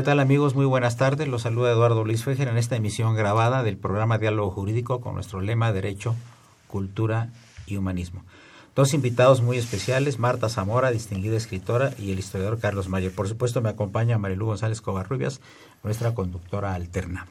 ¿Qué tal amigos? Muy buenas tardes. Los saluda Eduardo Luis Fejer en esta emisión grabada del programa Diálogo Jurídico con nuestro lema Derecho, Cultura y Humanismo. Dos invitados muy especiales, Marta Zamora, distinguida escritora, y el historiador Carlos Mayer. Por supuesto me acompaña Marilu González Covarrubias, nuestra conductora alterna.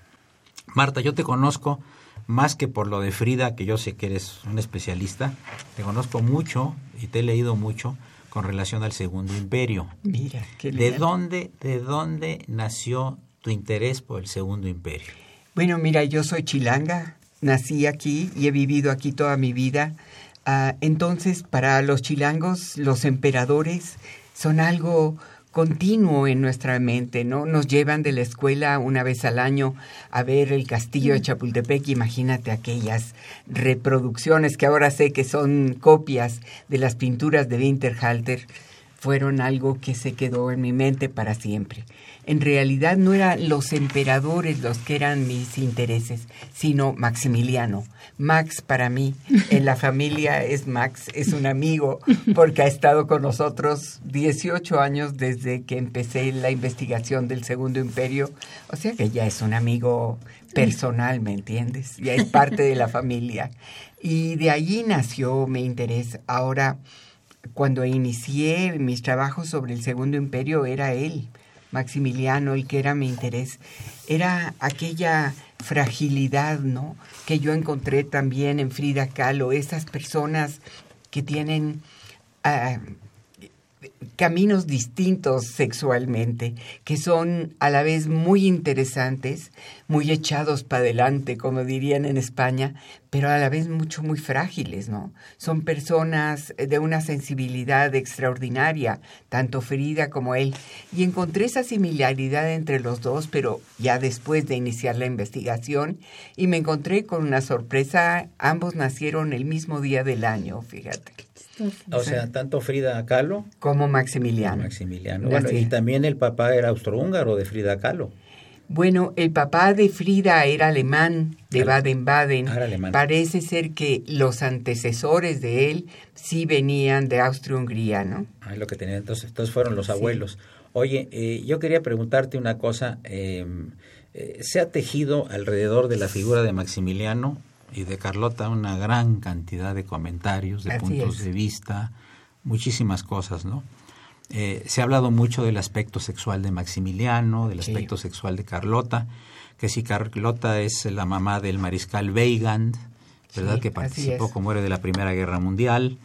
Marta, yo te conozco más que por lo de Frida, que yo sé que eres un especialista, te conozco mucho y te he leído mucho con relación al Segundo Imperio. Mira, qué ¿De dónde, ¿De dónde nació tu interés por el Segundo Imperio? Bueno, mira, yo soy chilanga, nací aquí y he vivido aquí toda mi vida. Ah, entonces, para los chilangos, los emperadores son algo continuo en nuestra mente, ¿no? Nos llevan de la escuela una vez al año a ver el castillo de mm. Chapultepec, imagínate aquellas reproducciones que ahora sé que son copias de las pinturas de Winterhalter, fueron algo que se quedó en mi mente para siempre en realidad no eran los emperadores los que eran mis intereses, sino Maximiliano. Max para mí, en la familia es Max, es un amigo, porque ha estado con nosotros 18 años desde que empecé la investigación del Segundo Imperio, o sea que ya es un amigo personal, ¿me entiendes? Ya es parte de la familia. Y de allí nació mi interés. Ahora, cuando inicié mis trabajos sobre el Segundo Imperio, era él Maximiliano, el que era mi interés, era aquella fragilidad, ¿no? Que yo encontré también en Frida Kahlo, esas personas que tienen ah, caminos distintos sexualmente, que son a la vez muy interesantes, muy echados para adelante, como dirían en España, pero a la vez mucho, muy frágiles, ¿no? Son personas de una sensibilidad extraordinaria, tanto Frida como él. Y encontré esa similaridad entre los dos, pero ya después de iniciar la investigación, y me encontré con una sorpresa, ambos nacieron el mismo día del año, fíjate. O sea, tanto Frida Kahlo como Maximiliano. Maximiliano. Bueno, y también el papá era austrohúngaro de Frida Kahlo. Bueno, el papá de Frida era alemán, de Baden-Baden. Parece ser que los antecesores de él sí venían de Austria-Hungría, ¿no? Ah, lo que tenían. Entonces, entonces fueron los abuelos. Oye, eh, yo quería preguntarte una cosa. Eh, Eh, se ha tejido alrededor de la figura de Maximiliano y de Carlota una gran cantidad de comentarios, de puntos de vista, muchísimas cosas, ¿no? Eh, se ha hablado mucho del aspecto sexual de Maximiliano, del aspecto sexual de Carlota, que si Carlota es la mamá del mariscal Weigand, ¿verdad? que participó como héroe de la Primera Guerra Mundial,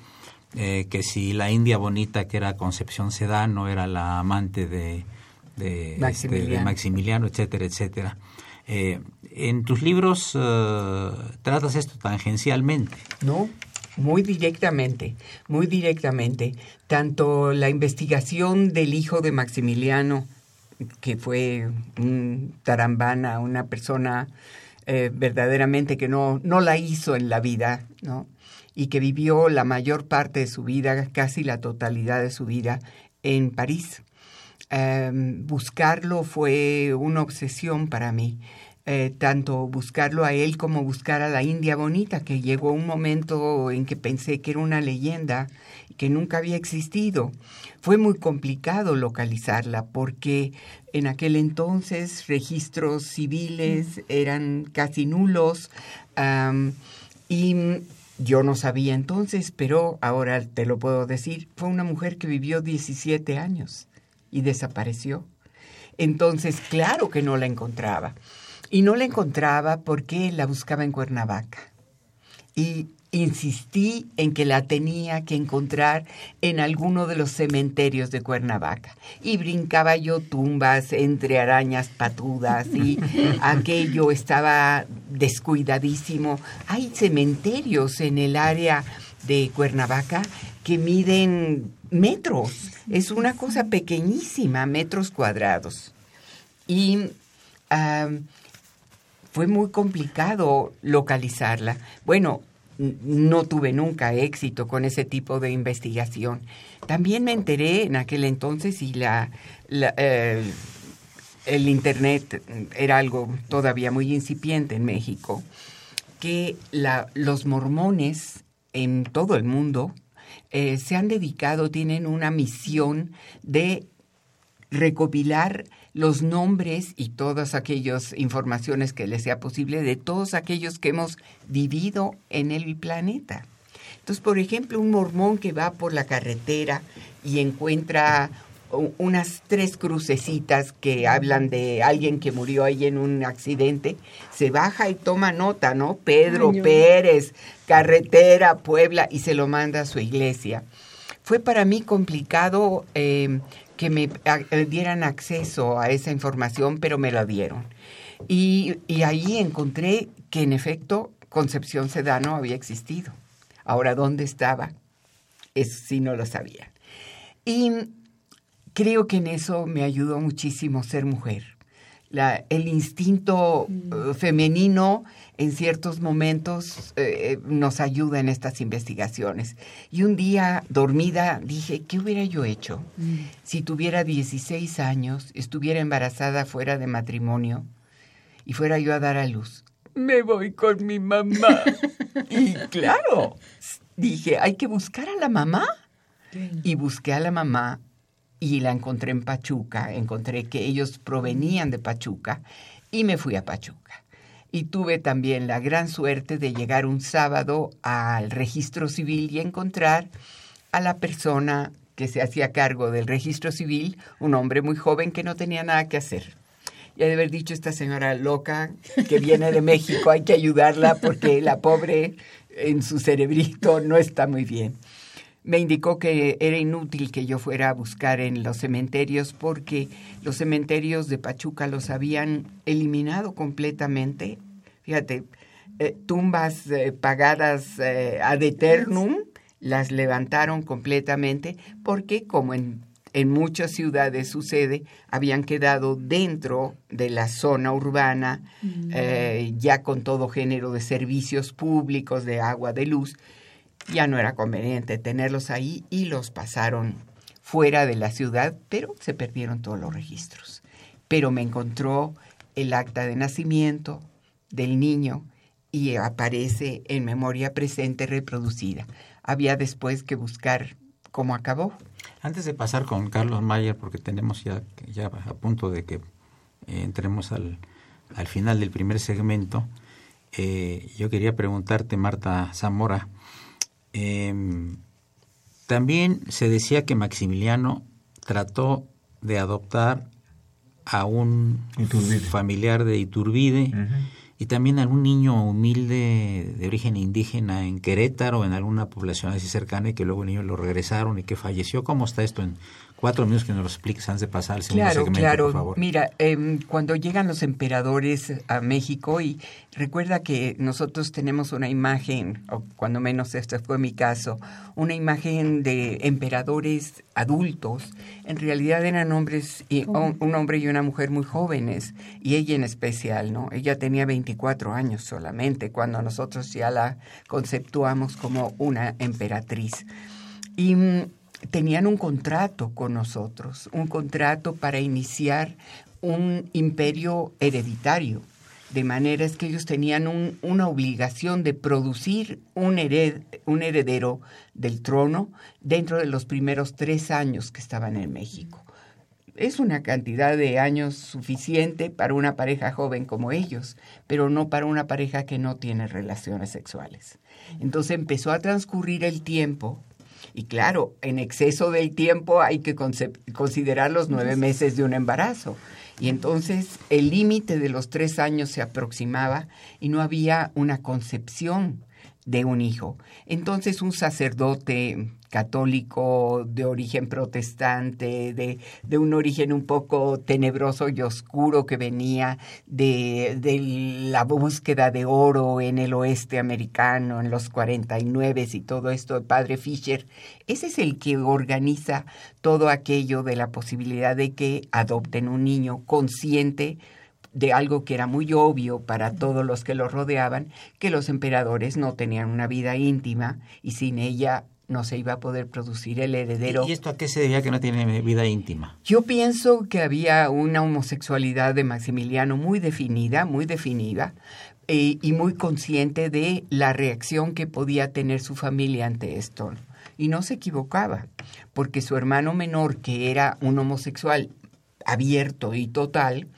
eh, que si la India Bonita, que era Concepción Sedano, era la amante de, de, este, Maximiliano. etcétera, etcétera. Eh, en tus libros eh, tratas esto tangencialmente. No, muy directamente, muy directamente. Tanto la investigación del hijo de Maximiliano, que fue un tarambana, una persona eh, verdaderamente que no, no la hizo en la vida, ¿no? Y que vivió la mayor parte de su vida, casi la totalidad de su vida, en París. Em, buscarlo fue una obsesión para mí. Eh, tanto buscarlo a él como buscar a la India Bonita, que llegó un momento en que pensé que era una leyenda que nunca había existido. Fue muy complicado localizarla porque en aquel entonces registros civiles eran casi nulos y yo no sabía entonces, pero ahora te lo puedo decir, fue una mujer que vivió 17 años y desapareció. Entonces, claro que no la encontraba. Y no la encontraba porque la buscaba en Cuernavaca. Y insistí en que la tenía que encontrar en alguno de los cementerios de Cuernavaca. Y brincaba yo tumbas entre arañas patudas y aquello estaba descuidadísimo. Hay cementerios en el área de Cuernavaca que miden metros. Es una cosa pequeñísima, metros cuadrados. Y fue muy complicado localizarla. Bueno, no tuve nunca éxito con ese tipo de investigación. También me enteré en aquel entonces y la, el Internet era algo todavía muy incipiente en México, que la, los mormones en todo el mundo eh, se han dedicado, tienen una misión de recopilar los nombres y todas aquellas informaciones que les sea posible de todos aquellos que hemos vivido en el planeta. Entonces, por ejemplo, un mormón que va por la carretera y encuentra unas tres crucecitas que hablan de alguien que murió ahí en un accidente, se baja y toma nota, ¿no? Pedro Pérez, carretera, Puebla, y se lo manda a su iglesia. Fue para mí complicado eh, que me eh, dieran acceso a esa información, pero me la dieron. Y, y ahí encontré que en efecto Concepción Sedano había existido. Ahora, ¿dónde estaba? Eso sí no lo sabía. Y creo que en eso me ayudó muchísimo ser mujer. La, el instinto mm. eh, femenino en ciertos momentos eh, nos ayuda en estas investigaciones. Y un día dormida dije, ¿qué hubiera yo hecho mm. si tuviera 16 años, estuviera embarazada fuera de matrimonio y fuera yo a dar a luz? Me voy con mi mamá. y claro, dije, hay que buscar a la mamá. Y busqué a la mamá y la encontré en Pachuca. Encontré que ellos provenían de Pachuca y me fui a Pachuca y tuve también la gran suerte de llegar un sábado al registro civil y encontrar a la persona que se hacía cargo del registro civil, un hombre muy joven que no tenía nada que hacer. Y de haber dicho esta señora loca que viene de México, hay que ayudarla porque la pobre en su cerebrito no está muy bien. Me indicó que era inútil que yo fuera a buscar en los cementerios porque los cementerios de Pachuca los habían eliminado completamente fíjate, eh, tumbas eh, pagadas eh, ad eternum, las levantaron completamente porque como en, en muchas ciudades sucede, habían quedado dentro de la zona urbana, mm. ya con todo género de servicios públicos, de agua, de luz, ya no era conveniente tenerlos ahí y los pasaron fuera de la ciudad, pero se perdieron todos los registros. Pero me encontró el acta de nacimiento, del niño y aparece en memoria presente reproducida. Había después que buscar cómo acabó. Antes de pasar con Carlos Mayer, porque tenemos ya, ya a punto de que eh, entremos al, al final del primer segmento, eh, yo quería preguntarte, Marta Zamora, em, también se decía que Maximiliano trató de adoptar a un familiar de Iturbide y también a un niño humilde de origen indígena en Querétaro, en alguna población así cercana, y que luego el niño lo regresaron y que falleció. ¿Cómo está esto en cuatro minutos que nos lo expliques antes de pasar al segundo claro, segmento, claro. por favor? Mira, eh, cuando llegan los emperadores a México, y recuerda que nosotros tenemos una imagen, o cuando menos este fue mi caso, una imagen de emperadores adultos. En realidad eran hombres, y, un, un hombre y una mujer muy jóvenes, y ella en especial, ¿no? Ella tenía 24 años solamente cuando nosotros ya la conceptuamos como una emperatriz. Y mm, tenían un contrato con nosotros, un contrato para iniciar un imperio hereditario. De manera es que ellos tenían un- una obligación de producir un, un heredero del trono dentro de los primeros tres años que estaban en México. Es una cantidad de años suficiente para una pareja joven como ellos, pero no para una pareja que no tiene relaciones sexuales. Entonces empezó a transcurrir el tiempo y claro, en exceso del tiempo hay que considerar los nueve meses de un embarazo. Y entonces el límite de los tres años se aproximaba y no había una concepción de un hijo. Entonces un sacerdote católico de origen protestante, de, de un origen un poco tenebroso y oscuro que venía de, de la búsqueda de oro en el oeste americano, en los 49 y todo esto, el padre Fisher, ese es el que organiza todo aquello de la posibilidad de que adopten un niño consciente de algo que era muy obvio para todos los que lo rodeaban, que los emperadores no tenían una vida íntima y sin ella no se iba a poder producir el heredero. ¿Y esto a qué se debía que no tiene vida íntima? Yo pienso que había una homosexualidad de Maximiliano muy definida, muy definida, eh, y muy consciente de la reacción que podía tener su familia ante esto. Y no se equivocaba, porque su hermano menor, que era un homosexual abierto y total,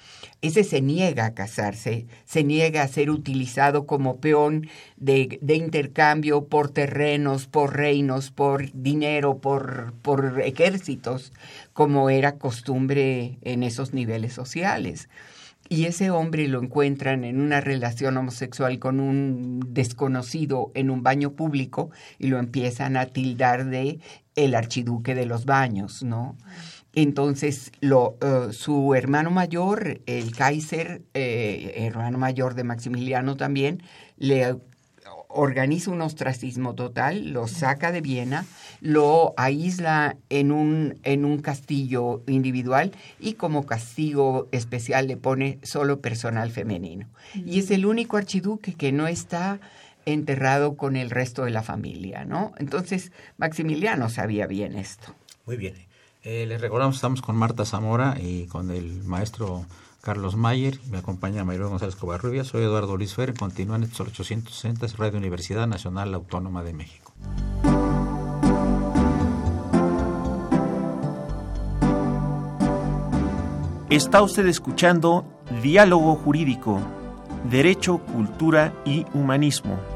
ese se niega a casarse, se niega a ser utilizado como peón de, de intercambio por terrenos, por reinos, por dinero, por, por ejércitos, como era costumbre en esos niveles sociales. Y ese hombre lo encuentran en una relación homosexual con un desconocido en un baño público y lo empiezan a tildar de el archiduque de los baños, ¿no? Entonces, lo, uh, su hermano mayor, el Kaiser, eh, hermano mayor de Maximiliano también, le organiza un ostracismo total, lo saca de Viena, lo aísla en un, en un castillo individual y como castigo especial le pone solo personal femenino. Y es el único archiduque que no está enterrado con el resto de la familia, ¿no? Entonces, Maximiliano sabía bien esto. Muy bien. Eh, les recordamos, estamos con Marta Zamora y con el maestro Carlos Mayer. Me acompaña Mayor González Covarrubias. Soy Eduardo Luis Fer. Continúan estos 860 es Radio Universidad Nacional Autónoma de México. Está usted escuchando Diálogo Jurídico, Derecho, Cultura y Humanismo.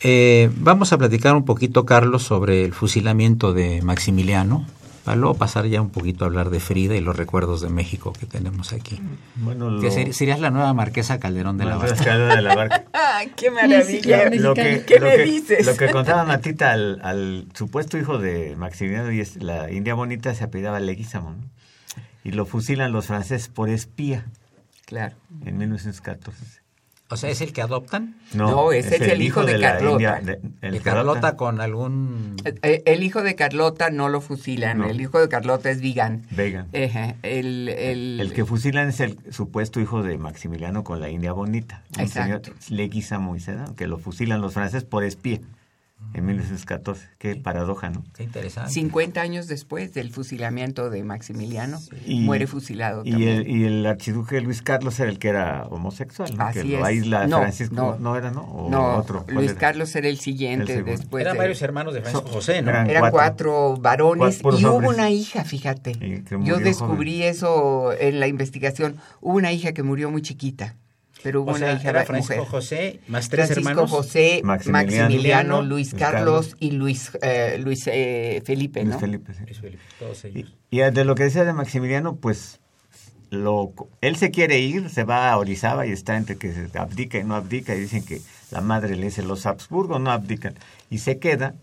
Eh, vamos a platicar un poquito, Carlos, sobre el fusilamiento de Maximiliano, para luego pasar ya un poquito a hablar de Frida y los recuerdos de México que tenemos aquí. Bueno, Que ser- serías la nueva marquesa Calderón de la Barca. Calderón de la Barca. ¡Ay, qué maravilla! lo que, ¿Qué lo me que- dices? Lo que contaba Matita al, al supuesto hijo de Maximiliano y es la India Bonita se apellidaba Leguizamo, ¿no? Y lo fusilan los franceses por espía Claro. en 1914. O sea, ¿es el que adoptan? No, ese es el hijo de Carlota. India- de- El, Carlota con algún... Eh, El hijo de Carlota no lo fusilan, No. el hijo de Carlota es Vigan. Vega. Ejá, el, el, El que fusilan es el supuesto hijo de Maximiliano con la India Bonita. Un Exacto. señor Leguizamo que lo fusilan los franceses por espía en 1914. Qué paradoja, ¿no? Qué interesante. 50 años después del fusilamiento de Maximiliano, Y- muere fusilado Y también. el, y el archiduque Luis Carlos era el que era homosexual, ¿no? Así que lo es. aísla No, Francisco. no. No, era, ¿no? O no, otro. ¿cuál Luis era? Carlos era el El siguiente segundo. después. Eran de- varios hermanos de Francisco José, ¿no? Eran- Eran cuatro. cuatro, varones Cuatro y hubo hombres. una hija, fíjate. Yo descubrí eso en la investigación. Hubo una hija que murió muy chiquita, pero hubo O sea, una hija era mujer. Francisco José, más tres Francisco hermanos. José, Maximiliano, Maximiliano, Luis Carlos, Carlos. y Luis, eh, Luis eh, Felipe, Luis. Felipe, sí. Luis Felipe, todos ellos. Y, y de lo que decía de Maximiliano, pues lo, él se quiere ir, se va a Orizaba y está entre que se abdica y no abdica y dicen que la madre le dice los Habsburgo no abdican y se queda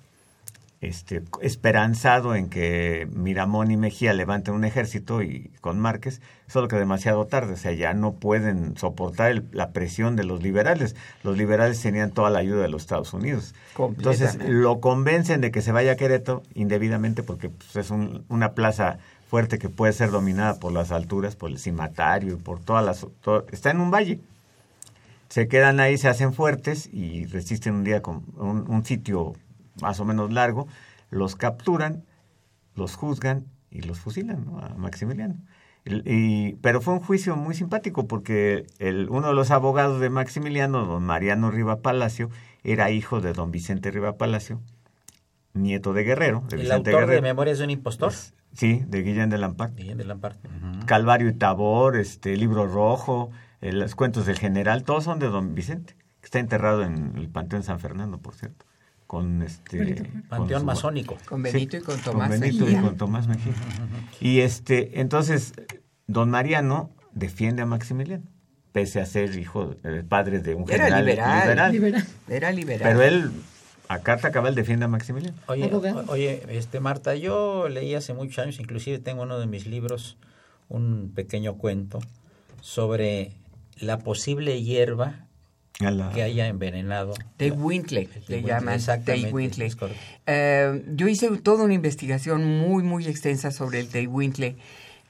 este, esperanzado en que Miramón y Mejía levanten un ejército y con Márquez, solo que demasiado tarde, o sea, ya no pueden soportar el- la presión de los liberales. Los liberales tenían toda la ayuda de los Estados Unidos. Entonces lo convencen de que se vaya a Querétaro indebidamente porque pues, es un- una plaza fuerte que puede ser dominada por las alturas, por el cimatario, por todas las... todo- está en un valle se quedan ahí, se hacen fuertes y resisten un día con un, un sitio más o menos largo, los capturan, los juzgan y los fusilan ¿no? a Maximiliano. Y- pero fue un juicio muy simpático porque el, uno de los abogados de Maximiliano, don Mariano Riva Palacio, era hijo de don Vicente Riva Palacio, nieto de Guerrero. De El Vicente autor de. Memorias de un impostor. Sí, de Guillén de Lampard. Guillén de. Ujú. Calvario y Tabor, este Libro Rojo, eh, los cuentos del general, todos son de don Vicente, que está enterrado en el Panteón San Fernando, por cierto, con este con Panteón masónico. Con Benito y con Tomás Benito Mejía. y con Tomás Mejía. Y este, entonces, don Mariano defiende a Maximiliano, pese a ser hijo, eh, padre de un Era general liberal. Liberal. Era liberal. Pero él, a carta cabal, defiende a Maximiliano. Oye, o- oye, este Marta, yo leí hace muchos años, inclusive tengo uno de mis libros, un pequeño cuento sobre la posible hierba la- que haya envenenado. Tay Wintley, Tay le Wintley, llaman correcto. Eh, yo hice toda una investigación muy, muy extensa sobre el Tay Wintley.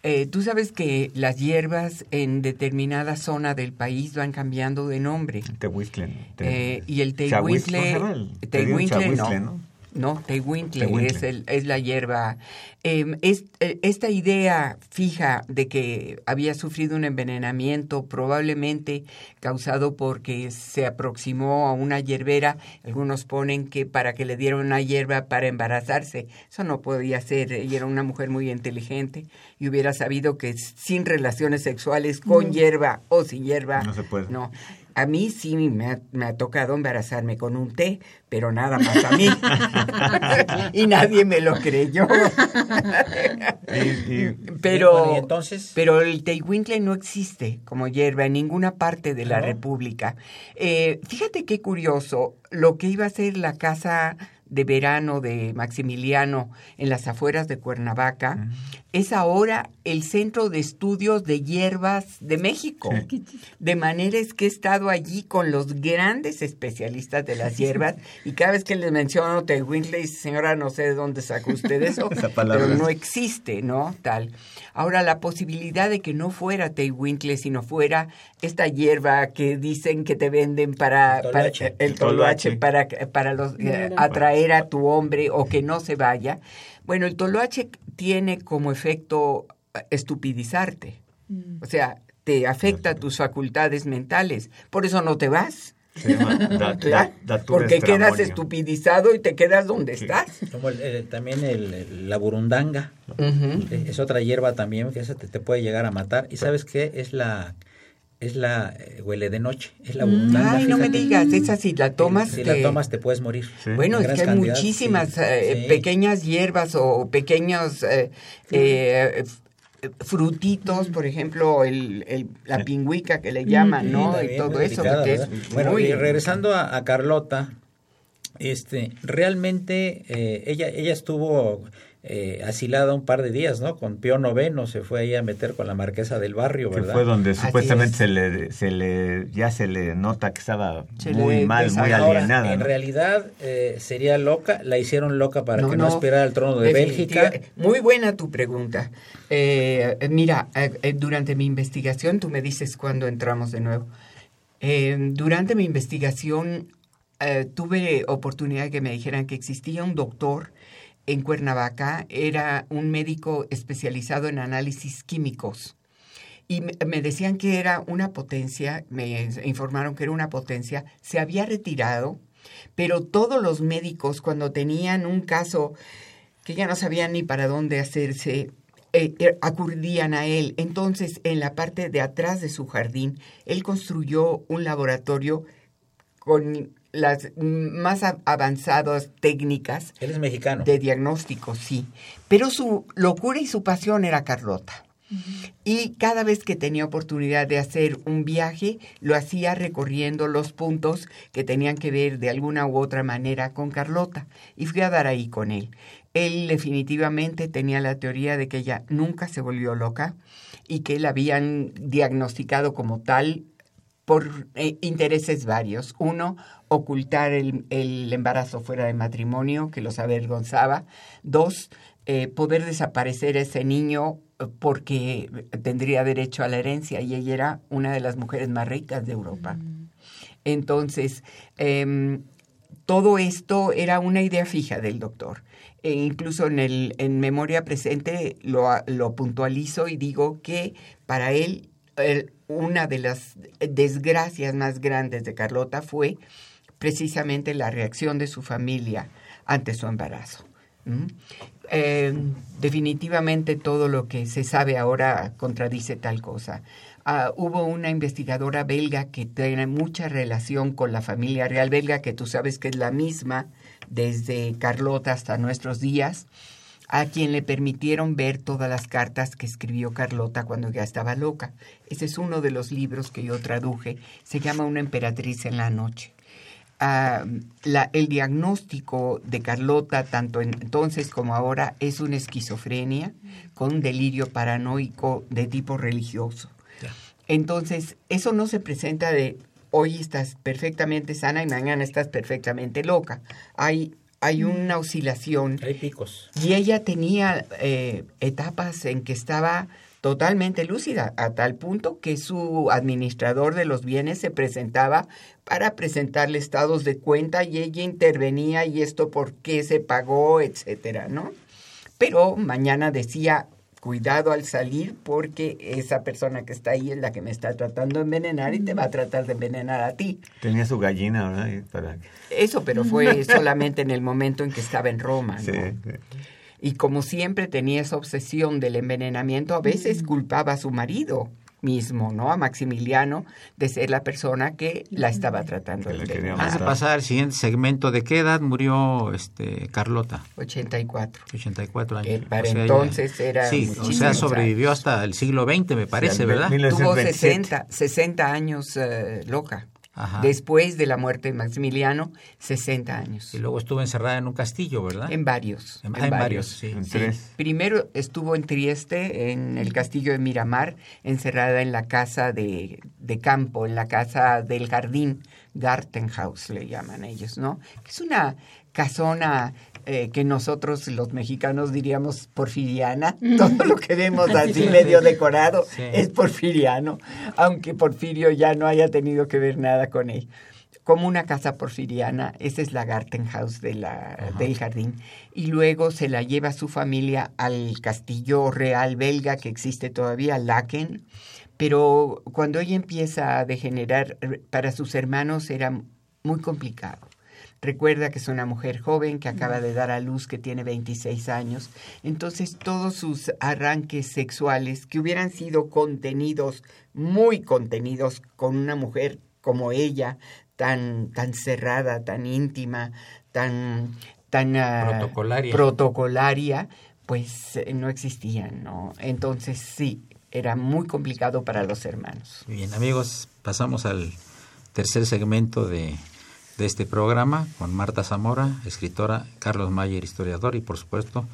Eh, Tú sabes que las hierbas en determinada zona del país van cambiando de nombre. Tehuistlen. Eh, y el Chahuistl, ¿cómo se Tehuintle, Tehuintle no. No, Tehuintle Tehuintle. es, el, es la hierba. Eh, es, eh, esta idea fija de que había sufrido un envenenamiento probablemente causado porque se aproximó a una hierbera. Algunos ponen que para que le dieran una hierba para embarazarse. Eso no podía ser. Ella era una mujer muy inteligente y hubiera sabido que sin relaciones sexuales con hierba o sin hierba No se puede. no. A mí sí me ha, me ha tocado embarazarme con un té, pero nada más a mí. y nadie me lo creyó. Y- y- pero, entonces- pero el tehuintle no existe como hierba en ninguna parte de la ¿No? República. Eh, fíjate qué curioso, lo que iba a ser la casa de verano de Maximiliano en las afueras de Cuernavaca, es ahora el Centro de Estudios de Hierbas de México. De manera es que he estado allí con los grandes especialistas de las hierbas y cada vez que les menciono Tehuintle, señora, no sé de dónde sacó usted eso, Esa palabra. pero no existe, ¿no? Tal. Ahora, la posibilidad de que no fuera Tehuintle, sino fuera esta hierba que dicen que te venden para, El para toloache. el El toloache, toloache. para, para los, eh, atraer a tu hombre o que no se vaya. Bueno, el toloache tiene como efecto eh, estupidizarte. O sea, te afecta tus facultades mentales. Por eso no te vas. se llama da- ¿verdad? da- datura Porque quedas estramonio. estupidizado y te quedas donde Sí. estás. Como el- el- también el- el- la burundanga. Es otra hierba también que esa te, te puede llegar a matar. ¿Y sabes qué? Es la es la eh, huele de noche, es la Mm, burundanga, Ay, no me digas, esa si la tomas... Si te- la tomas te puedes morir. Sí. Bueno, En es que hay muchísimas sí, eh, sí. pequeñas hierbas o pequeños eh, eh, frutitos, por ejemplo, el, el- la pingüica que le llaman, ¿no? Y todo eso. Bueno, muy- y regresando a, a Carlota, este, realmente eh, ella, ella estuvo eh, asilada un par de días, ¿no? Con Pío Noveno se fue ahí a meter con la marquesa del barrio, Que ¿verdad? fue donde Así supuestamente es. se le, se le, ya se le nota que estaba Se muy le mal, muy. Ahora, alienada. en ¿no? realidad eh, sería loca, la hicieron loca para No, que no, no, aspirara al trono de Bélgica. Muy buena tu pregunta. Eh, mira, eh, eh, durante mi investigación, tú me dices cuándo entramos de nuevo. Eh, durante mi investigación eh, tuve oportunidad de que me dijeran que existía un doctor en Cuernavaca, era un médico especializado en análisis químicos. Y me, decían que era una potencia, me informaron que era una potencia, se había retirado, pero todos los médicos cuando tenían un caso que ya no sabían ni para dónde hacerse, eh, eh, acudían a él. Entonces, en la parte de atrás de su jardín, él construyó un laboratorio con las más avanzadas técnicas Él es mexicano. de diagnóstico, sí. Pero su locura y su pasión era Carlota. Y cada vez que tenía oportunidad de hacer un viaje, lo hacía recorriendo los puntos que tenían que ver de alguna u otra manera con Carlota. Y fui a dar ahí con él. Él definitivamente tenía la teoría de que ella nunca se volvió loca y que la habían diagnosticado como tal por eh, intereses varios. Uno, ocultar el, el embarazo fuera de matrimonio, que los avergonzaba. Dos, eh, poder desaparecer ese niño eh, porque tendría derecho a la herencia y ella era una de las mujeres más ricas de Europa. Entonces, em, todo esto era una idea fija del doctor. E incluso en, el, en Memoria Presente lo, lo puntualizo y digo que para él una de las desgracias más grandes de Carlota fue precisamente la reacción de su familia ante su embarazo. Eh, definitivamente todo lo que se sabe ahora contradice tal cosa. Ah, hubo una investigadora belga que tiene mucha relación con la familia real belga, que tú sabes que es la misma desde Carlota hasta nuestros días, a quien le permitieron ver todas las cartas que escribió Carlota cuando ya estaba loca. Ese es uno de los libros que yo traduje, se llama Una emperatriz en la noche. Ah, la- el diagnóstico de Carlota, tanto en- entonces como ahora, es una esquizofrenia con un delirio paranoico de tipo religioso. Entonces, eso no se presenta de hoy estás perfectamente sana y mañana estás perfectamente loca. Hay, hay una oscilación Hay picos. y ella tenía eh, etapas en que estaba totalmente lúcida, a tal punto que su administrador de los bienes se presentaba para presentarle estados de cuenta y ella intervenía y esto por qué se pagó, etcétera, ¿no? Pero mañana decía, cuidado al salir porque esa persona que está ahí es la que me está tratando de envenenar y te va a tratar de envenenar a ti. Tenía su gallina, ¿verdad? Para... Eso, pero fue solamente en el momento en que estaba en Roma, ¿no? Sí, sí. Y como siempre tenía esa obsesión del envenenamiento, a veces culpaba a su marido mismo, ¿no? A Maximiliano de ser la persona que la estaba tratando Que de envenenar. De matar. pasar al siguiente segmento, ¿de qué edad murió este Carlota? 84. 84 años. Eh, para O sea, entonces era Sí, o sea, sobrevivió hasta el siglo XX, me parece, Sí, ¿verdad? mil- Tuvo 1927. 60, 60 años eh, loca. Ajá. Después de la muerte de Maximiliano, 60 años. Y luego estuvo encerrada en un castillo, ¿verdad? En varios. En- ah, en varios, sí. En Sí. tres. Primero estuvo en Trieste, en el castillo de Miramar, encerrada en la casa de, de campo, en la casa del jardín, Gartenhaus le llaman ellos, ¿no? Es una casona eh, que nosotros los mexicanos diríamos porfiriana. Todo lo que vemos así medio decorado Sí. es porfiriano, aunque Porfirio ya no haya tenido que ver nada con él como una casa porfiriana, esa es la Gartenhaus de la, del jardín, y luego se la lleva su familia al castillo real belga que existe todavía, Laken, pero cuando ella empieza a degenerar, para sus hermanos era muy complicado. Recuerda que es una mujer joven que acaba de dar a luz, que tiene 26 años. Entonces todos sus arranques sexuales que hubieran sido contenidos, muy contenidos con una mujer como ella, tan, tan cerrada, tan íntima, tan, tan ah, Protocolaria. protocolaria, pues eh, no existían, ¿no? Entonces sí, era muy complicado para los hermanos. Bien, amigos, pasamos al tercer segmento de, de este programa con Marta Zamora, escritora, Carlos Mayer, historiador, y por supuesto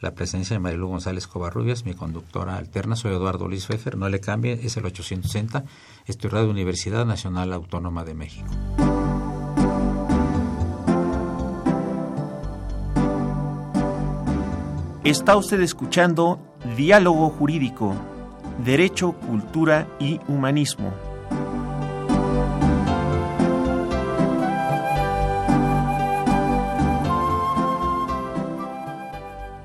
la presencia de Marilu González Covarrubias, mi conductora alterna. Soy Eduardo Luis Fejer, no le cambie, es el 860, estoy de Universidad Nacional Autónoma de México. Está usted escuchando Diálogo Jurídico, Derecho, Cultura y Humanismo.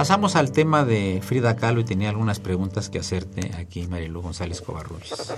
Pasamos al tema de Frida Kahlo y tenía algunas preguntas que hacerte aquí, Marilu González Covarrubias.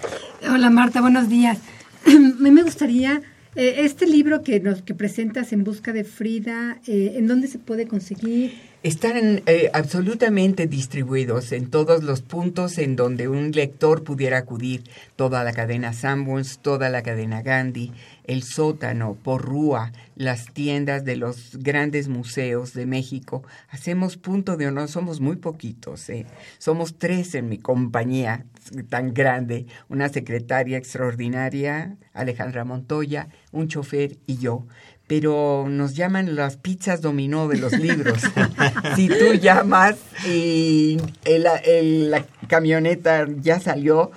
Hola Marta, buenos días. A mí me gustaría, eh, este libro que nos que presentas en busca de Frida, eh, ¿en dónde se puede conseguir? Están eh, absolutamente distribuidos en todos los puntos en donde un lector pudiera acudir. Toda la cadena Sanborns, toda la cadena Gandhi, el sótano, Porrúa, las tiendas de los grandes museos de México. Hacemos punto de honor, somos muy poquitos. ¿eh? Somos tres en mi compañía tan grande. Una secretaria extraordinaria, Alejandra Montoya, un chofer y yo pero nos llaman las pizzas dominó de los libros. si tú llamas y el- el- la camioneta ya salió,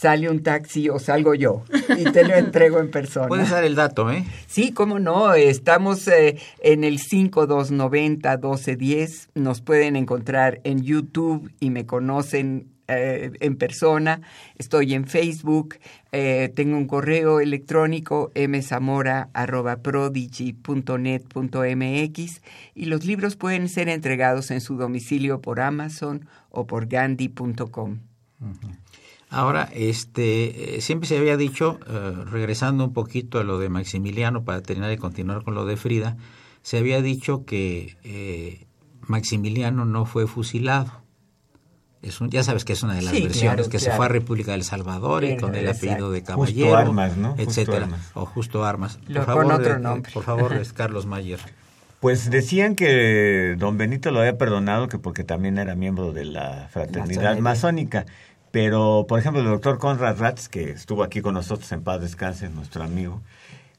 sale un taxi o salgo yo y te lo entrego en persona. Puedes dar el dato, ¿eh? Sí, cómo no, estamos eh, en el 5290-1210, nos pueden encontrar en YouTube y me conocen eh, en persona, estoy en Facebook, eh, tengo un correo electrónico mzamora.prodigy.net.mx y los libros pueden ser entregados en su domicilio por Amazon o por gandhi.com. Ahora, este, eh, siempre se había dicho, eh, regresando un poquito a lo de Maximiliano para terminar y continuar con lo de Frida, se había dicho que eh, Maximiliano no fue fusilado. Es un, ya sabes que es una de las Sí, versiones claro, que se fue a República del Salvador y con el apellido de Justo caballero, Armas, ¿no? Justo etcétera, Armas. o justo armas. Lo- Por con favor, otro eh, nombre. por favor, es Carlos Mayer. Pues decían que don Benito lo había perdonado que porque también era miembro de la fraternidad Masonería. masónica. Pero, por ejemplo, el doctor Conrad Ratz, que estuvo aquí con nosotros en paz descanse, nuestro amigo,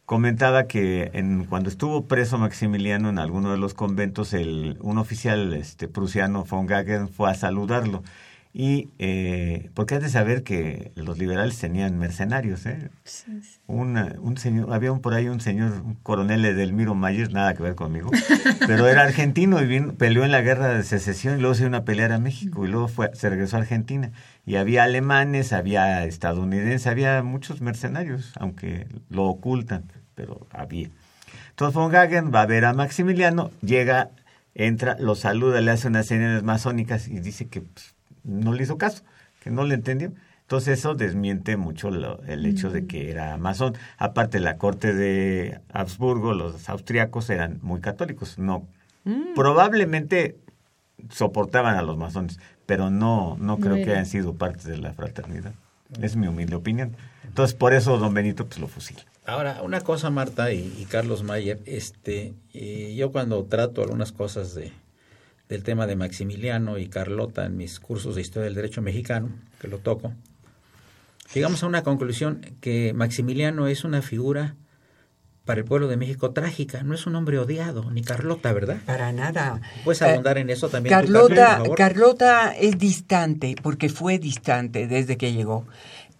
comentaba que en, cuando estuvo preso Maximiliano en alguno de los conventos, el, un oficial este, prusiano, von Gagen, fue a saludarlo. Y, eh, porque has de saber que los liberales tenían mercenarios, ¿eh? Una- un señor, había un, por ahí un señor, un coronel Edelmiro Mayer, nada que ver conmigo, pero era argentino y vino- peleó en la guerra de secesión y luego se iba a pelear a México y luego fue, se regresó a Argentina. Y había alemanes, había estadounidenses, había muchos mercenarios, aunque lo ocultan, pero había. Entonces von Gagen va a ver a Maximiliano, llega, entra, lo saluda, le hace unas señales masónicas y dice que pues, no le hizo caso, que no le entendió. Entonces eso desmiente mucho lo- el hecho de que era masón. Aparte, la corte de Habsburgo, los austriacos eran muy católicos. No, probablemente soportaban a los masones, pero no, no creo que hayan sido parte de la fraternidad. Es mi humilde opinión. Entonces, por eso don Benito pues lo fusila. Ahora, una cosa, Marta y, y Carlos Mayer, este, eh, yo cuando trato algunas cosas de, del tema de Maximiliano y Carlota en mis cursos de historia del derecho mexicano, que lo toco, llegamos a una conclusión que Maximiliano es una figura para el pueblo de México trágica, no es un hombre odiado, ni Carlota, ¿verdad? Para nada. ¿Puedes Eh, abundar en eso también? tú, Carlota, por favor? Carlota es distante, porque fue distante desde que llegó.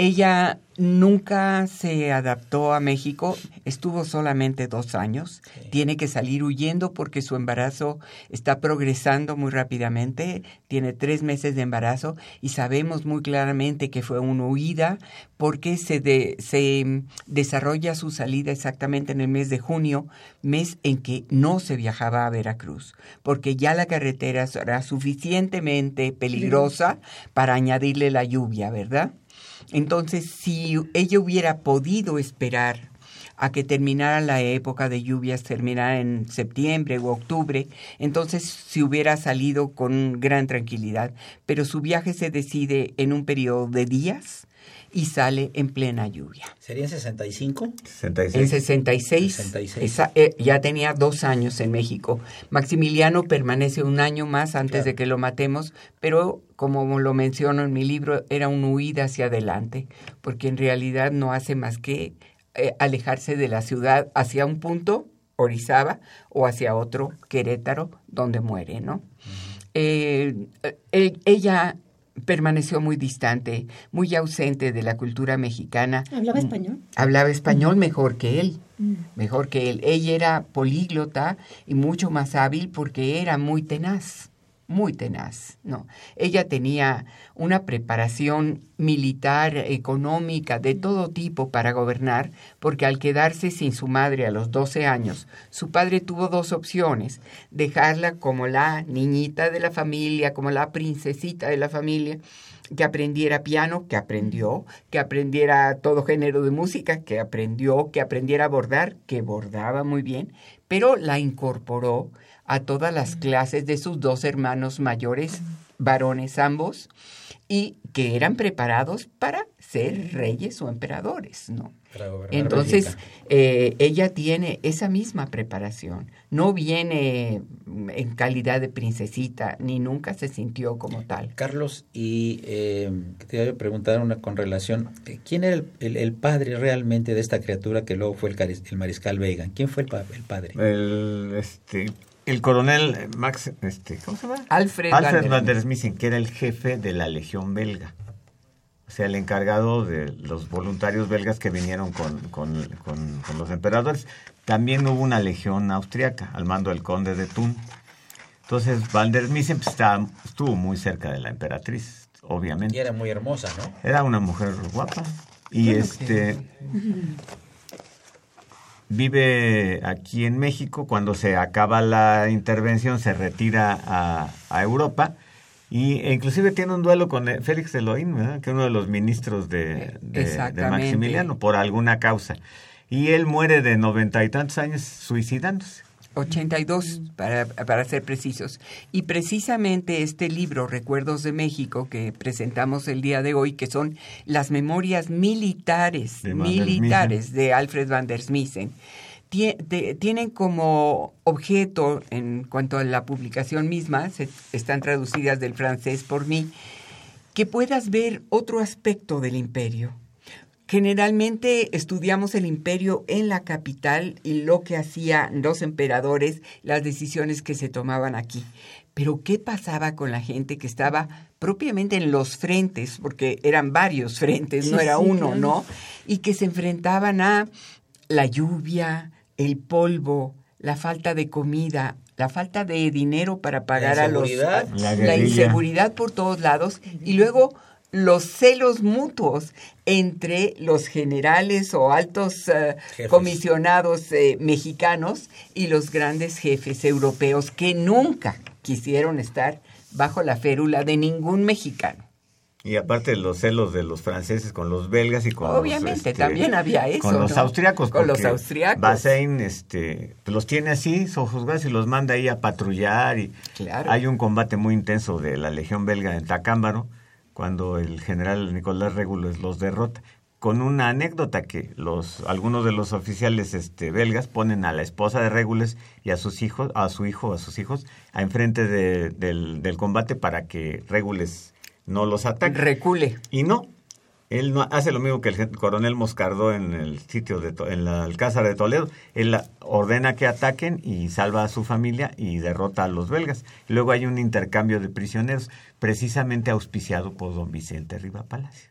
Ella nunca se adaptó a México, estuvo solamente dos años, tiene que salir huyendo porque su embarazo está progresando muy rápidamente, tiene tres meses de embarazo y sabemos muy claramente que fue una huida porque se, de- se desarrolla su salida exactamente en el mes de junio, mes en que no se viajaba a Veracruz, porque ya la carretera será suficientemente peligrosa para añadirle la lluvia, ¿verdad? Entonces, si ella hubiera podido esperar a que terminara la época de lluvias, terminara en septiembre u octubre, entonces se hubiera salido con gran tranquilidad. Pero su viaje se decide en un periodo de días y sale en plena lluvia. ¿Sería en 65? En 66. 66, 66. esa- eh, ya tenía dos años en México. Maximiliano permanece un año más antes Claro. de que lo matemos, pero como lo menciono en mi libro, era una huida hacia adelante, porque en realidad no hace más que eh, alejarse de la ciudad hacia un punto, Orizaba, o hacia otro, Querétaro, donde muere, ¿no? Eh, eh, ella permaneció muy distante, muy ausente de la cultura mexicana. ¿Hablaba español? Hablaba español mejor que él, mejor que él. Ella era políglota y mucho más hábil porque era muy tenaz, muy tenaz. No, ella tenía una preparación militar, económica, de todo tipo para gobernar, porque al quedarse sin su madre a los 12 años, su padre tuvo dos opciones, dejarla como la niñita de la familia, como la princesita de la familia, que aprendiera piano, que aprendió, que aprendiera todo género de música, que aprendió, que aprendiera a bordar, que bordaba muy bien, pero la incorporó a todas las clases de sus dos hermanos mayores, varones ambos, y que eran preparados para ser reyes o emperadores, ¿no? Entonces, eh, ella tiene esa misma preparación. No viene mm, en calidad de princesita, ni nunca se sintió como tal. Carlos, y eh, te iba a preguntar una con relación, eh, ¿quién era el, el- el padre realmente de esta criatura que luego fue el, el mariscal Vega? ¿Quién fue el padre? El, este, el coronel Max, este, ¿cómo se llama? Alfred, Alfred Van der van der Smissen, que era el jefe de la Legión belga. O sea, el encargado de los voluntarios belgas que vinieron con, con, con- con los emperadores. También hubo una legión austriaca al mando del conde de Thun. Entonces, Van der Smissen pues, estaba- estuvo muy cerca de la emperatriz, obviamente. Y era muy hermosa, ¿no? Era una mujer guapa. Y este vive aquí en México. Cuando se acaba la intervención, se retira a, a Europa. Y e inclusive tiene un duelo con eh, Félix Eloín, ¿verdad? que es uno de los ministros de, de- de Exactamente. Maximiliano, por alguna causa. Y él muere de noventa y tantos años suicidándose. 82 para, para ser precisos. Y precisamente este libro, Recuerdos de México, que presentamos el día de hoy, que son las memorias militares, De militares de Alfred van der Smissen, tienen como objeto, en cuanto a la publicación misma, se- están traducidas del francés por mí, que puedas ver otro aspecto del imperio. Generalmente estudiamos el imperio en la capital y lo que hacían los emperadores, las decisiones que se tomaban aquí. Pero ¿qué pasaba con la gente que estaba propiamente en los frentes? Porque eran varios frentes, no Sí, era sí, uno, claro. ¿no? Y que se enfrentaban a la lluvia, el polvo, la falta de comida, la falta de dinero para pagar a los inseguridad. La la inseguridad por todos lados y luego los celos mutuos entre los generales o altos eh, comisionados eh, mexicanos y los grandes jefes europeos que nunca quisieron estar bajo la férula de ningún mexicano. Y aparte los celos de los franceses con los belgas y con los, Obviamente, este, también había eso, Con los ¿no? austriacos. Con los austriacos. Este, los tiene así, sojuzgados, y los manda ahí a patrullar. y Claro. Hay un combate muy intenso de la Legión belga en Tacámbaro, cuando el general Nicolás Regulus los derrota. Con una anécdota que los algunos de los oficiales este, belgas ponen a la esposa de Regulus y a sus hijos, a su hijo, a sus hijos, a enfrente de- del, del combate para que Regulus no los ataque. Recule. Y no, él no hace lo mismo que el coronel Moscardó en el sitio de en la Alcázar de Toledo. Él ordena que ataquen y salva a su familia y derrota a los belgas. Luego hay un intercambio de prisioneros, precisamente auspiciado por don Vicente Riva Palacio,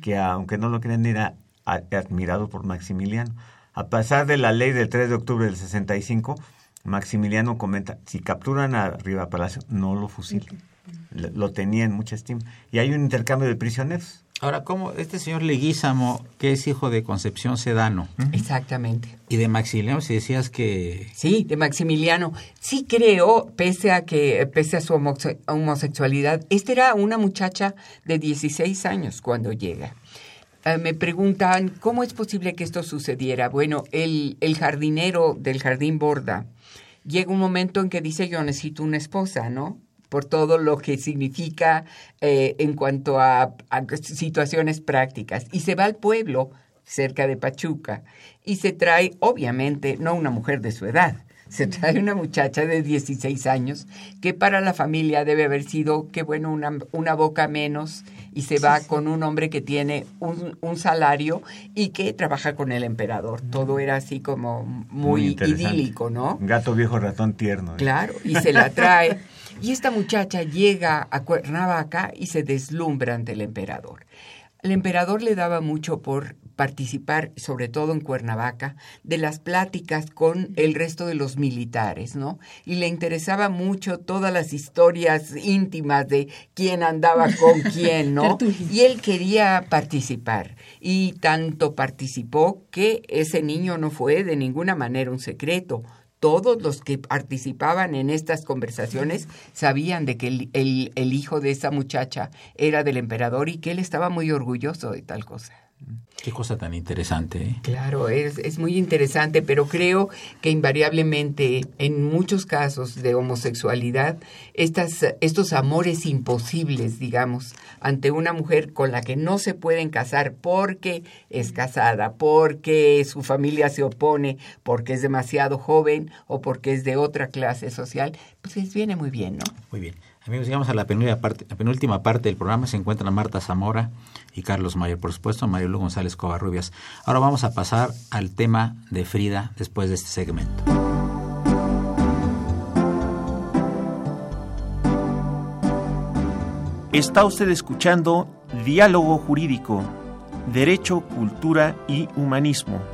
que aunque no lo crean era admirado por Maximiliano. A pesar de la ley del 3 de octubre del 65, Maximiliano comenta, si capturan a Riva Palacio, no lo fusilen. Lo tenía en mucha estima. Y hay un intercambio de prisioneros. Ahora, ¿cómo este señor Leguízamo, que es hijo de Concepción Sedano Exactamente. y de Maximiliano, si decías que Sí, de Maximiliano. Sí creo, pese a que, pese a su homosexualidad, esta era una muchacha de 16 años cuando llega. Eh, me preguntan, ¿cómo es posible que esto sucediera? Bueno, el, el jardinero del jardín Borda llega un momento en que dice, yo necesito una esposa, ¿no? Por todo lo que significa eh, en cuanto a, a situaciones prácticas. Y se va al pueblo cerca de Pachuca y se trae, obviamente, no una mujer de su edad, se trae una muchacha de 16 años que para la familia debe haber sido, qué bueno, una, una boca menos y se va con un hombre que tiene un, un salario y que trabaja con el emperador. Todo era así como muy, idílico, ¿no? Gato viejo, ratón tierno. ¿eh? Claro, y se la trae. Y esta muchacha llega a Cuernavaca y se deslumbra ante el emperador. El emperador le daba mucho por participar, sobre todo en Cuernavaca, de las pláticas con el resto de los militares, ¿no? Y le interesaba mucho todas las historias íntimas de quién andaba con quién, ¿no? Y él quería participar. Y tanto participó que ese niño no fue de ninguna manera un secreto todos los que participaban en estas conversaciones sabían de que el, el- hijo de esa muchacha era del emperador y que él estaba muy orgulloso de tal cosa. Qué cosa tan interesante. ¿eh? Claro, es, es muy interesante, pero creo que invariablemente en muchos casos de homosexualidad, estas, estos amores imposibles, digamos, ante una mujer con la que no se pueden casar porque es casada, porque su familia se opone, porque es demasiado joven o porque es de otra clase social, pues les viene muy bien, ¿no? Muy bien. Amigos, llegamos a la penúltima parte, del programa. Se encuentran Marta Zamora y Carlos Mayer, por supuesto, Mario Lu González Covarrubias. Ahora vamos a pasar al tema de Frida después de este segmento. Está usted escuchando Diálogo Jurídico, Derecho, Cultura y Humanismo.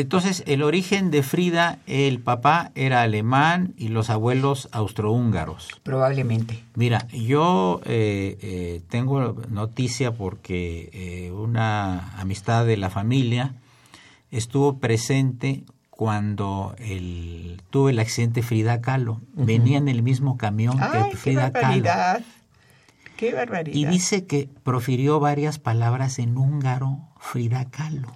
Entonces, el origen de Frida, el papá era alemán y los abuelos austrohúngaros. Probablemente. Mira, yo eh, eh, tengo noticia porque eh, una amistad de la familia estuvo presente cuando el, tuvo el accidente Frida Kahlo. Venía en el mismo camión ¡Ay, que qué Frida Kahlo. barbaridad! ¡Qué barbaridad! Y dice que profirió varias palabras en húngaro Frida Kahlo.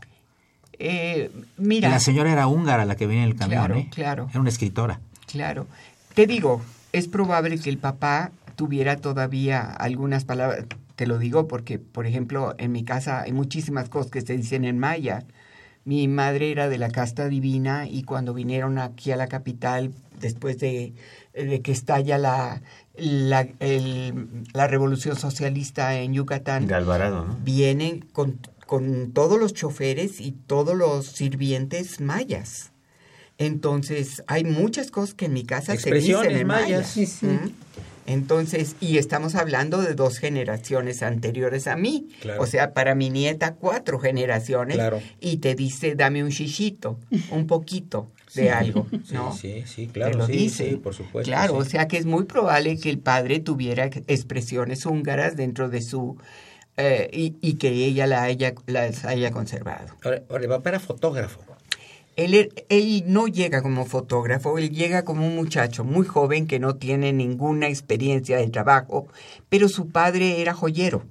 Eh, mira, La señora era húngara la que venía en el camión, Claro, ¿eh? claro. Era una escritora. claro. Te digo, es probable que el papá tuviera todavía algunas palabras. Te lo digo porque, por ejemplo, en mi casa hay muchísimas cosas que se dicen en maya. Mi madre era de la casta divina y cuando vinieron aquí a la capital, después de, de que estalla la, la, el- la revolución socialista en Yucatán, De Alvarado, ¿no? vienen con, con todos los choferes y todos los sirvientes mayas. Entonces, hay muchas cosas que en mi casa se dicen en mayas. maya. Sí, sí. ¿Mm? Entonces, y estamos hablando de dos generaciones anteriores a mí. Claro. O sea, para mi nieta, cuatro generaciones. Claro. Y te dice, dame un chichito, un poquito de algo, ¿no? Sí, sí, Te lo dice. Claro, o sea que es muy probable que el padre tuviera expresiones húngaras dentro de su... eh, y, y que ella la haya, las haya conservado. Ahora, papá era fotógrafo. Él, er- él no llega como fotógrafo, él llega como un muchacho muy joven que no tiene ninguna experiencia de trabajo, pero su padre era joyero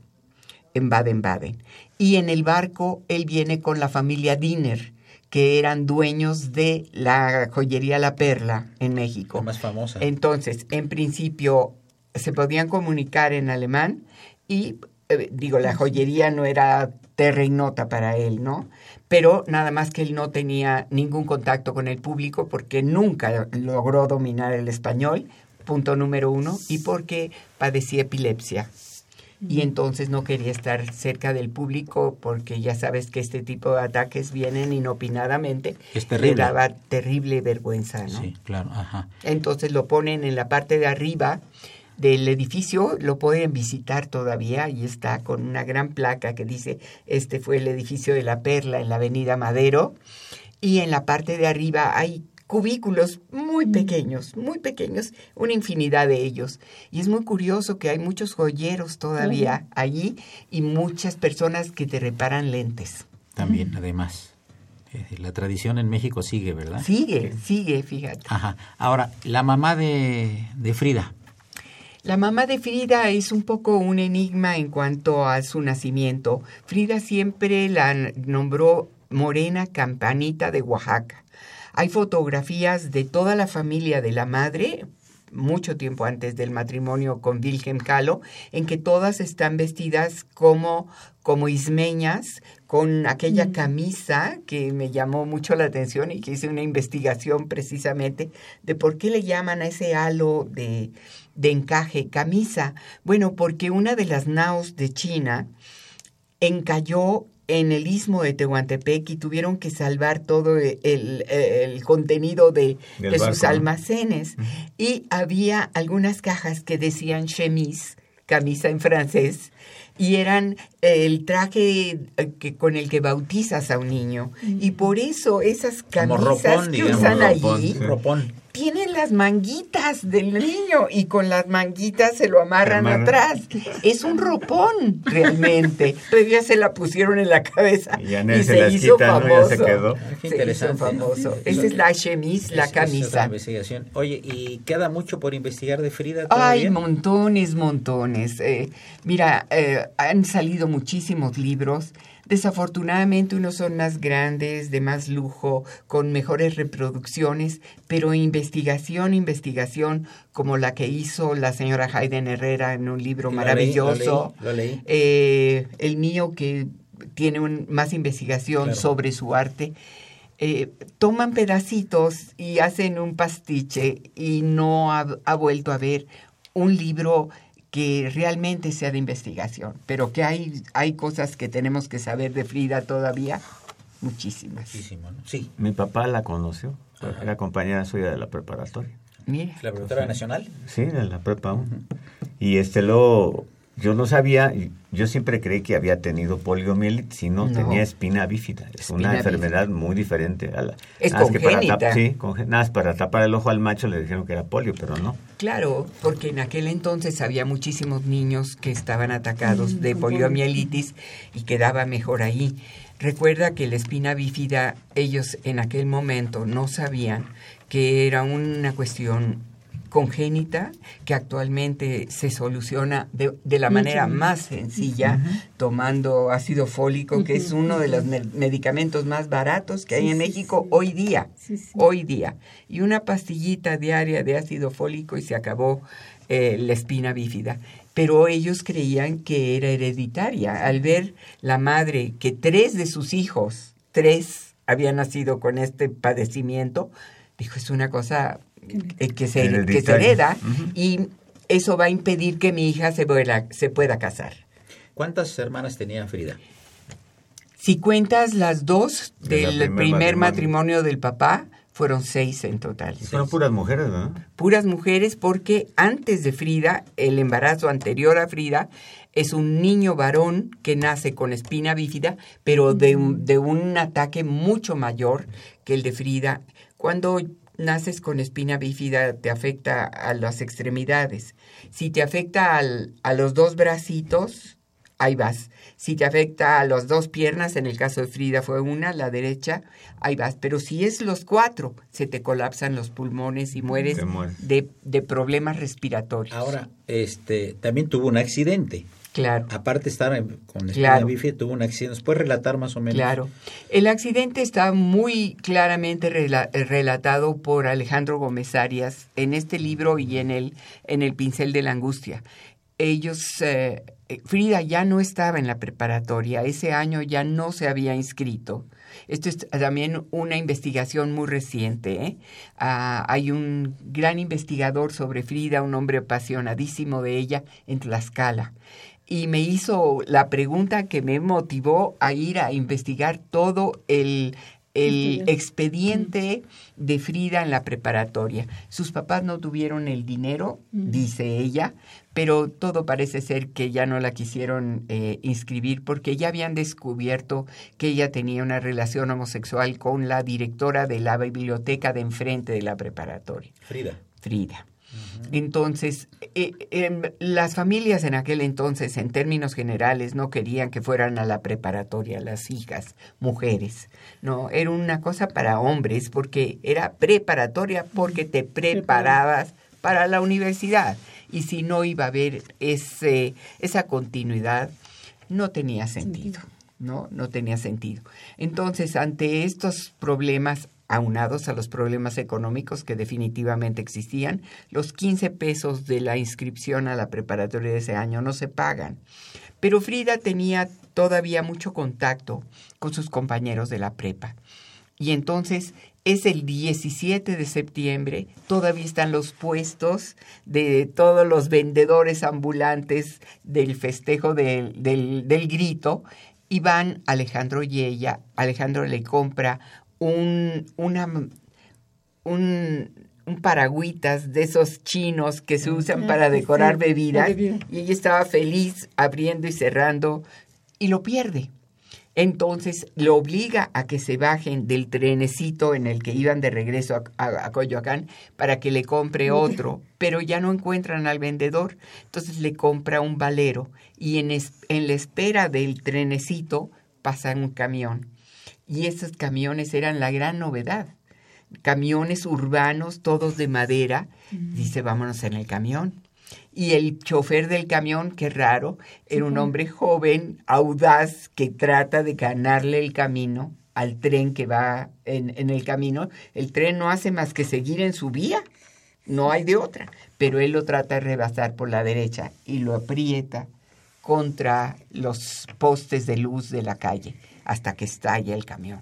en Baden-Baden. Y en el barco él viene con la familia Diner, que eran dueños de la joyería La Perla en México. La más famosa. Entonces, en principio, se podían comunicar en alemán y, eh, digo, la joyería no era terra ignota para él, ¿no? Pero nada más que él no tenía ningún contacto con el público porque nunca logró dominar el español, punto número uno, y porque padecía epilepsia. Y entonces no quería estar cerca del público porque ya sabes que este tipo de ataques vienen inopinadamente. Es terrible. Le daba terrible vergüenza, ¿no? Sí, claro, ajá. Entonces lo ponen en la parte de arriba del edificio, lo pueden visitar todavía y está con una gran placa que dice, este fue el edificio de la Perla en la avenida Madero. Y en la parte de arriba hay cubículos muy pequeños, muy pequeños, una infinidad de ellos. Y es muy curioso que hay muchos joyeros todavía allí y muchas personas que te reparan lentes. También, además. Eh, La tradición en México sigue, ¿verdad? Sigue, sigue, fíjate. Ajá. Ahora, la mamá de, de Frida. La mamá de Frida es un poco un enigma en cuanto a su nacimiento. Frida siempre la nombró Morena Campanita de Oaxaca. Hay fotografías de toda la familia de la madre, mucho tiempo antes del matrimonio con Wilhelm Kahlo, en que todas están vestidas como, como ismeñas, con aquella camisa que me llamó mucho la atención y que hice una investigación precisamente de por qué le llaman a ese halo de, de encaje camisa. Bueno, porque una de las naos de China encalló en el istmo de Tehuantepec y tuvieron que salvar todo el, el- el contenido de, de sus almacenes. Y había algunas cajas que decían chemise, camisa en francés, y eran el traje eh, que, con el que bautizas a un niño. Y por eso esas camisas ropón, que digamos. usan ropón, allí sí. Ropón. Tienen las manguitas del niño y con las manguitas se lo amarran Amarran. atrás. Es un ropón realmente. Pero ya se la pusieron en la cabeza Y ya y, se se, las hizo quita, ¿no? Ya famoso. se quedó. Qué Se hizo famoso. Esa es la chemise, la Es- esa es otra camisa. investigación. Oye, ¿y queda mucho por investigar de Frida Hay todavía? montones, montones. Eh, mira, eh, han salido muchísimos libros. Desafortunadamente unos son más grandes, de más lujo, con mejores reproducciones, pero investigación, investigación, como la que hizo la señora Hayden Herrera en un libro Lo leí, lo maravilloso. leí, lo leí. Eh, el mío que tiene un- más investigación Claro. sobre su arte. eh, toman pedacitos y hacen un pastiche y no ha, ha vuelto a ver un libro que realmente sea de investigación, pero que hay, hay cosas que tenemos que saber de Frida todavía, muchísimas. Muchísimo, ¿no? Sí. Mi papá la conoció, era compañera suya de la preparatoria. Mira, ¿La productora nacional? Sí, de la prepa 1. Y este luego yo no sabía, y yo siempre creí que había tenido poliomielitis y no, No. tenía espina bífida. Es Espina una enfermedad muy diferente a la... Es nada que para congénita. tap- sí, conge- nada más para tapar el ojo al macho le dijeron que era polio, pero no. Claro, porque en aquel entonces había muchísimos niños que estaban atacados Mm, de poliomielitis y quedaba mejor ahí. Recuerda que la espina bífida, ellos en aquel momento no sabían que era una cuestión congénita que actualmente se soluciona de, de la manera más. sencilla tomando ácido fólico, que es uno de los medicamentos más baratos que hay Sí, en México sí. hoy día Sí, hoy día. Y una pastillita diaria de ácido fólico y se acabó eh, la espina bífida. Pero ellos creían que era hereditaria. Al ver la madre que tres de sus hijos, tres habían nacido con este padecimiento, dijo, es una cosa que, se, que se hereda y eso va a impedir que mi hija se pueda, se pueda casar. ¿Cuántas hermanas tenía Frida? Si cuentas las dos De la del primer primer matrimonio. matrimonio del papá, fueron seis en total. Fueron puras mujeres, ¿no? puras mujeres porque antes de Frida, el embarazo anterior a Frida, es un niño varón que nace con espina bífida, pero de un, de un ataque mucho mayor que el de Frida. Cuando naces con espina bífida te afecta a las extremidades. Si te afecta al- a los dos bracitos, ahí vas. Si te afecta a las dos piernas, en el caso de Frida fue una, la derecha, ahí vas. Pero si es los cuatro, se te colapsan los pulmones y mueres de, de problemas respiratorios. Ahora, este, también tuvo un accidente. Claro. Aparte estar con espina Claro. bífida, tuvo un accidente. ¿Nos puedes relatar más o menos? Claro. El accidente está muy claramente rela- eh, relatado por Alejandro Gómez Arias en este libro y en el, en el Pincel de la Angustia. Ellos, eh, Frida ya no estaba en la preparatoria, ese año ya no se había inscrito. Esto es también una investigación muy reciente. ¿eh? Ah, hay un gran investigador sobre Frida, un hombre apasionadísimo de ella en Tlaxcala y me hizo la pregunta que me motivó a ir a investigar todo el, el expediente de Frida en la preparatoria. Sus papás no tuvieron el dinero, dice ella, pero todo parece ser que ya no la quisieron eh, inscribir porque ya habían descubierto que ella tenía una relación homosexual con la directora de la biblioteca de enfrente de la preparatoria. Frida. Frida. Entonces, eh, em, las familias en aquel entonces, en términos generales, no querían que fueran a la preparatoria las hijas, mujeres. No, era una cosa para hombres, porque era preparatoria, porque te preparabas para la universidad. Y si no iba a haber ese, esa continuidad, no tenía sentido. ¿no? No tenía sentido. Entonces, ante estos problemas aunados a los problemas económicos que definitivamente existían, los 15 pesos de la inscripción a la preparatoria de ese año no se pagan. Pero Frida tenía todavía mucho contacto con sus compañeros de la prepa. Y entonces es el 17 de septiembre, todavía están los puestos de todos los vendedores ambulantes del festejo del, del, grito y van Alejandro y ella. Alejandro le compra un, una, un, un paragüitas de esos chinos que se usan Ah, para sí, decorar bebidas y ella estaba feliz abriendo y cerrando y lo pierde. Entonces lo obliga a que se bajen del trenecito en el que iban de regreso a, a- a Coyoacán para que le compre otro, pero ya no encuentran al vendedor. Entonces le compra un valero y en, es- en la espera del trenecito pasa un camión. Y esos camiones eran la gran novedad. Camiones urbanos, todos de madera. Dice, vámonos en el camión. Y el chofer del camión, qué raro, era un hombre joven, audaz, que trata de ganarle el camino al tren que va en, en el camino. El tren no hace más que seguir en su vía, no hay de otra. Pero él lo trata de rebasar por la derecha y lo aprieta contra los postes de luz de la calle hasta que estalla el camión.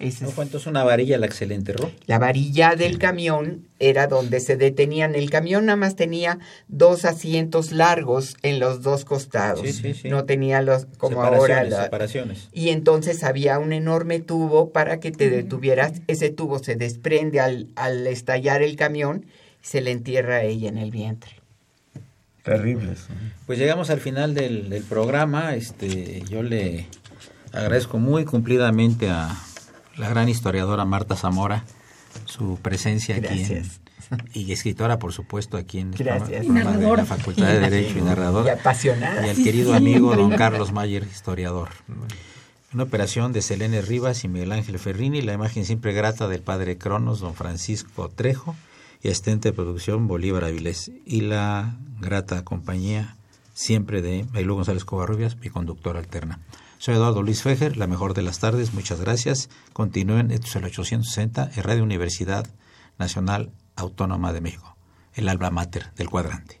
Ese ¿No es- fue entonces una varilla la que se le enterró? la varilla del camión era donde se detenían. El camión nada más tenía dos asientos largos en los dos costados. Sí, sí, sí. No tenía los como ahora. separaciones, la- separaciones. y entonces había un enorme tubo para que te detuvieras. Ese tubo se desprende al, al estallar el camión y se le entierra a ella en el vientre. Terribles. Pues llegamos al final del, del programa. Este, yo le agradezco muy cumplidamente a la gran historiadora Marta Zamora su presencia aquí en, y escritora, por supuesto, aquí en, Gracias. el programa de la Facultad de Derecho y narrador. Y apasionada. Y al querido amigo don Carlos Mayer, historiador. Una operación de Selene Rivas y Miguel Ángel Ferrini, la imagen siempre grata del padre Cronos, don Francisco Trejo, y asistente de producción Bolívar Avilés. Y la grata compañía siempre de Maylú González Covarrubias, mi conductor alterna. Soy Eduardo Luis Fejer, la mejor de las tardes, muchas gracias. Continúen, esto es el 860 en Radio Universidad Nacional Autónoma de México, el alma mater del cuadrante.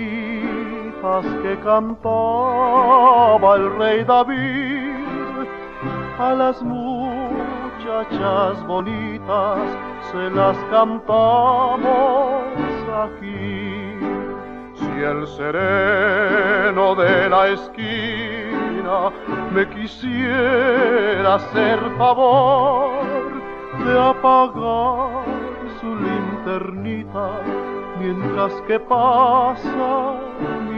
que cantaba el rey David a las muchachas bonitas se las cantamos aquí. Si el sereno de la esquina me quisiera hacer favor de apagar su linternita mientras que pasa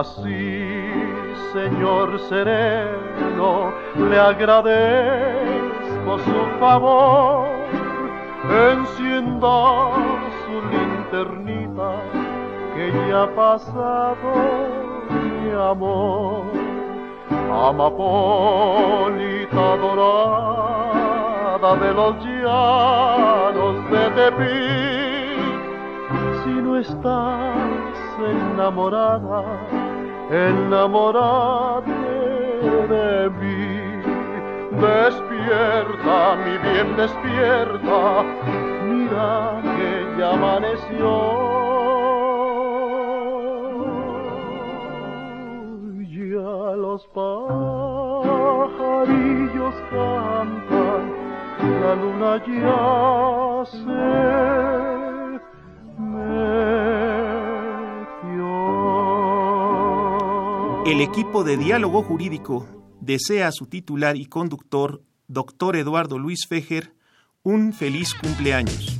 Ahora sí, Señor sereno, le agradezco su favor. Encienda su linternita, que ya ha pasado mi amor. Amapolita dorada de los llanos de Tepic, si no estás enamorada, enamorate de mí. Despierta, mi bien, despierta, mira que ya amaneció. Ya los pajarillos cantan, la luna ya se El equipo de diálogo jurídico desea a su titular y conductor, doctor Eduardo Luis Fejer, un feliz cumpleaños.